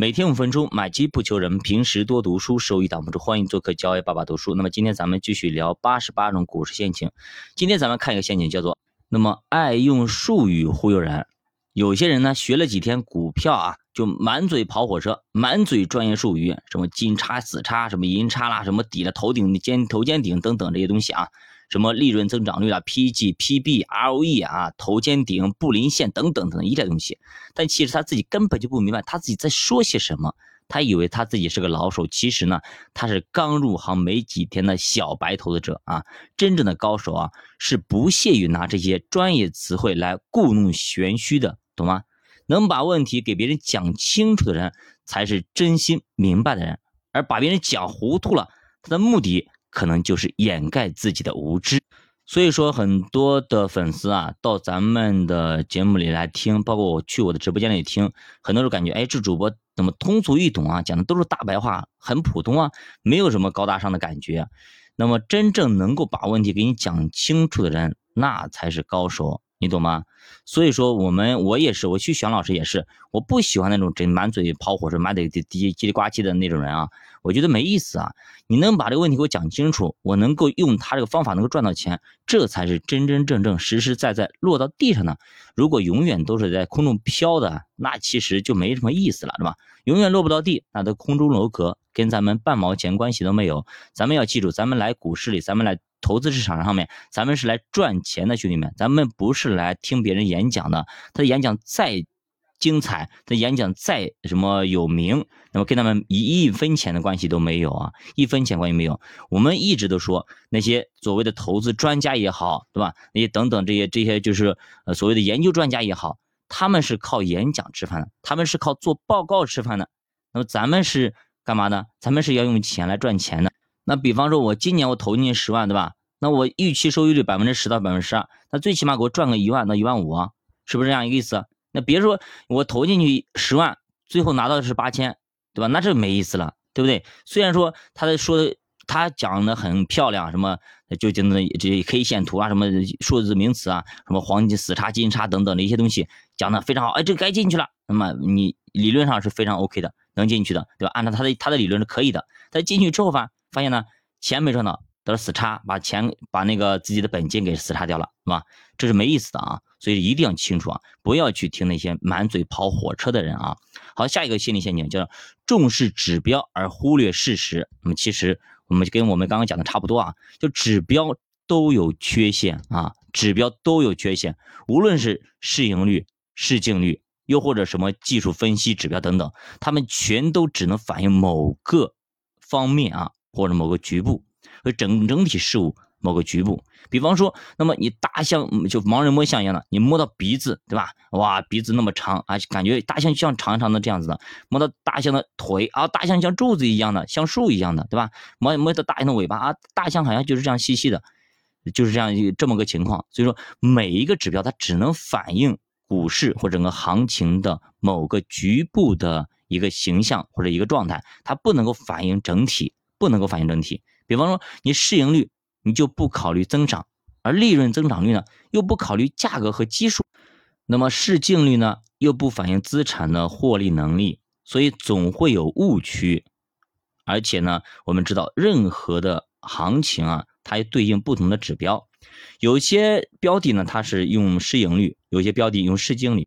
每天五分钟，买机不求人，平时多读书，收益挡不住。欢迎做客教爱爸爸读书。那么今天咱们继续聊八十八种股市陷阱。今天咱们看一个陷阱，叫做那么爱用术语忽悠人。有些人呢，学了几天股票啊，就满嘴跑火车，满嘴专业术语，什么金叉、死叉，什么银叉啦，什么底了头顶尖头肩顶等等这些东西啊。什么利润增长率啊，PG、PB、ROE 啊，头肩顶、布林线等等等一类东西，但其实他自己根本就不明白他自己在说些什么，他以为他自己是个老手，其实呢，他是刚入行没几天的小白投资者啊，真正的高手啊，是不屑于拿这些专业词汇来故弄玄虚的，懂吗？能把问题给别人讲清楚的人，才是真心明白的人，而把别人讲糊涂了，他的目的。可能就是掩盖自己的无知，所以说很多的粉丝啊，到咱们的节目里来听，包括我去我的直播间里听，很多人感觉，哎，这主播怎么通俗易懂啊，讲的都是大白话，很普通啊，没有什么高大上的感觉。那么真正能够把问题给你讲清楚的人，那才是高手。你懂吗？所以说，我们我也是，我去选老师也是，我不喜欢那种整满嘴跑火车、满嘴叽叽里呱唧的那种人啊，我觉得没意思啊。你能把这个问题给我讲清楚，我能够用他这个方法能够赚到钱，这才是真真正正、实实在在落到地上的。如果永远都是在空中飘的，那其实就没什么意思了，是吧？永远落不到地，那都空中楼阁，跟咱们半毛钱关系都没有。咱们要记住，咱们来股市里，咱们来。投资市场上面，咱们是来赚钱的，兄弟们，咱们不是来听别人演讲的。他的演讲再精彩，他演讲再什么有名，那么跟他们一一分钱的关系都没有啊，一分钱关系没有。我们一直都说那些所谓的投资专家也好，对吧？那些等等这些这些就是呃所谓的研究专家也好，他们是靠演讲吃饭的，他们是靠做报告吃饭的。那么咱们是干嘛呢？咱们是要用钱来赚钱的。那比方说，我今年我投进去十万，对吧？那我预期收益率百分之十到百分之十二，那最起码给我赚个一万到一万五啊，是不是这样一个意思？那别说我投进去十万，最后拿到的是八千，对吧？那这没意思了，对不对？虽然说他的说他讲的很漂亮，什么就讲的这些 K 线图啊，什么数字名词啊，什么黄金死叉金叉等等的一些东西讲的非常好，哎，这该进去了。那么你理论上是非常 OK 的，能进去的，对吧？按照他的他的理论是可以的。但进去之后发发现呢，钱没赚到，得了死叉，把钱把那个自己的本金给死叉掉了，是吧？这是没意思的啊，所以一定要清楚啊，不要去听那些满嘴跑火车的人啊。好，下一个心理陷阱叫重视指标而忽略事实。那么其实我们就跟我们刚刚讲的差不多啊，就指标都有缺陷啊，指标都有缺陷，无论是市盈率、市净率，又或者什么技术分析指标等等，他们全都只能反映某个方面啊。或者某个局部和整整体事物某个局部，比方说，那么你大象就盲人摸象一样的，你摸到鼻子，对吧？哇，鼻子那么长啊，感觉大象像长长的这样子的。摸到大象的腿啊，大象像柱子一样的，像树一样的，对吧？摸摸到大象的尾巴啊，大象好像就是这样细细的，就是这样这么个情况。所以说，每一个指标它只能反映股市或整个行情的某个局部的一个形象或者一个状态，它不能够反映整体。不能够反映整体，比方说你市盈率你就不考虑增长，而利润增长率呢又不考虑价格和基数，那么市净率呢又不反映资产的获利能力，所以总会有误区。而且呢，我们知道任何的行情啊，它对应不同的指标，有些标的呢它是用市盈率，有些标的用市净率。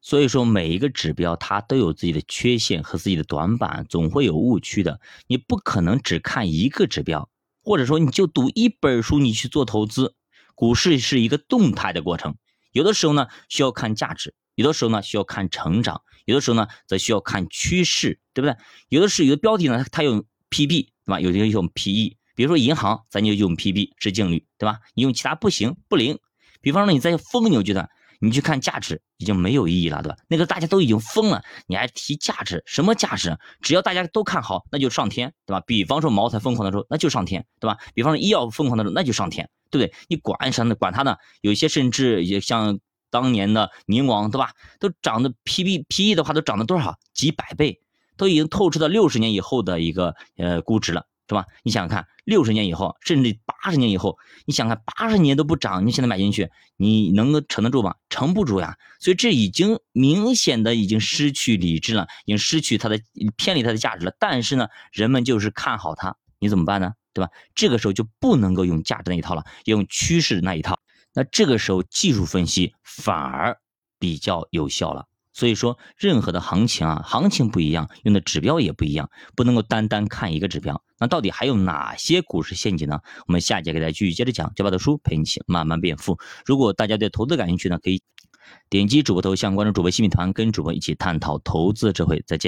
所以说，每一个指标它都有自己的缺陷和自己的短板，总会有误区的。你不可能只看一个指标，或者说你就读一本书，你去做投资。股市是一个动态的过程，有的时候呢需要看价值，有的时候呢需要看成长，有的时候呢则需要看趋势，对不对？有的是有的标的呢它用 PB，对吧？有的用 PE，比如说银行，咱就用 PB 市净率，对吧？你用其他不行，不灵。比方说你在疯牛阶段。你去看价值已经没有意义了，对吧？那个大家都已经疯了，你还提价值？什么价值？只要大家都看好，那就上天，对吧？比方说茅台疯狂的时候，那就上天，对吧？比方说医药疯狂的时候，那就上天，对不对？你管什么？管它呢？有些甚至也像当年的宁王，对吧？都涨的 P B P E 的话，都涨了多少？几百倍，都已经透支到六十年以后的一个呃估值了，是吧？你想想看，六十年以后，甚至八十年以后，你想看八十年都不涨，你现在买进去，你能够撑得住吗？撑不住呀。所以这已经明显的已经失去理智了，已经失去它的偏离它的价值了。但是呢，人们就是看好它，你怎么办呢？对吧？这个时候就不能够用价值那一套了，要用趋势那一套。那这个时候技术分析反而比较有效了。所以说，任何的行情啊，行情不一样，用的指标也不一样，不能够单单看一个指标。那到底还有哪些股市陷阱呢？我们下节给大家继续接着讲，这把的书陪你一起慢慢变富。如果大家对投资感兴趣呢，可以点击主播头像关注主播新米团，跟主播一起探讨投资智慧。再见。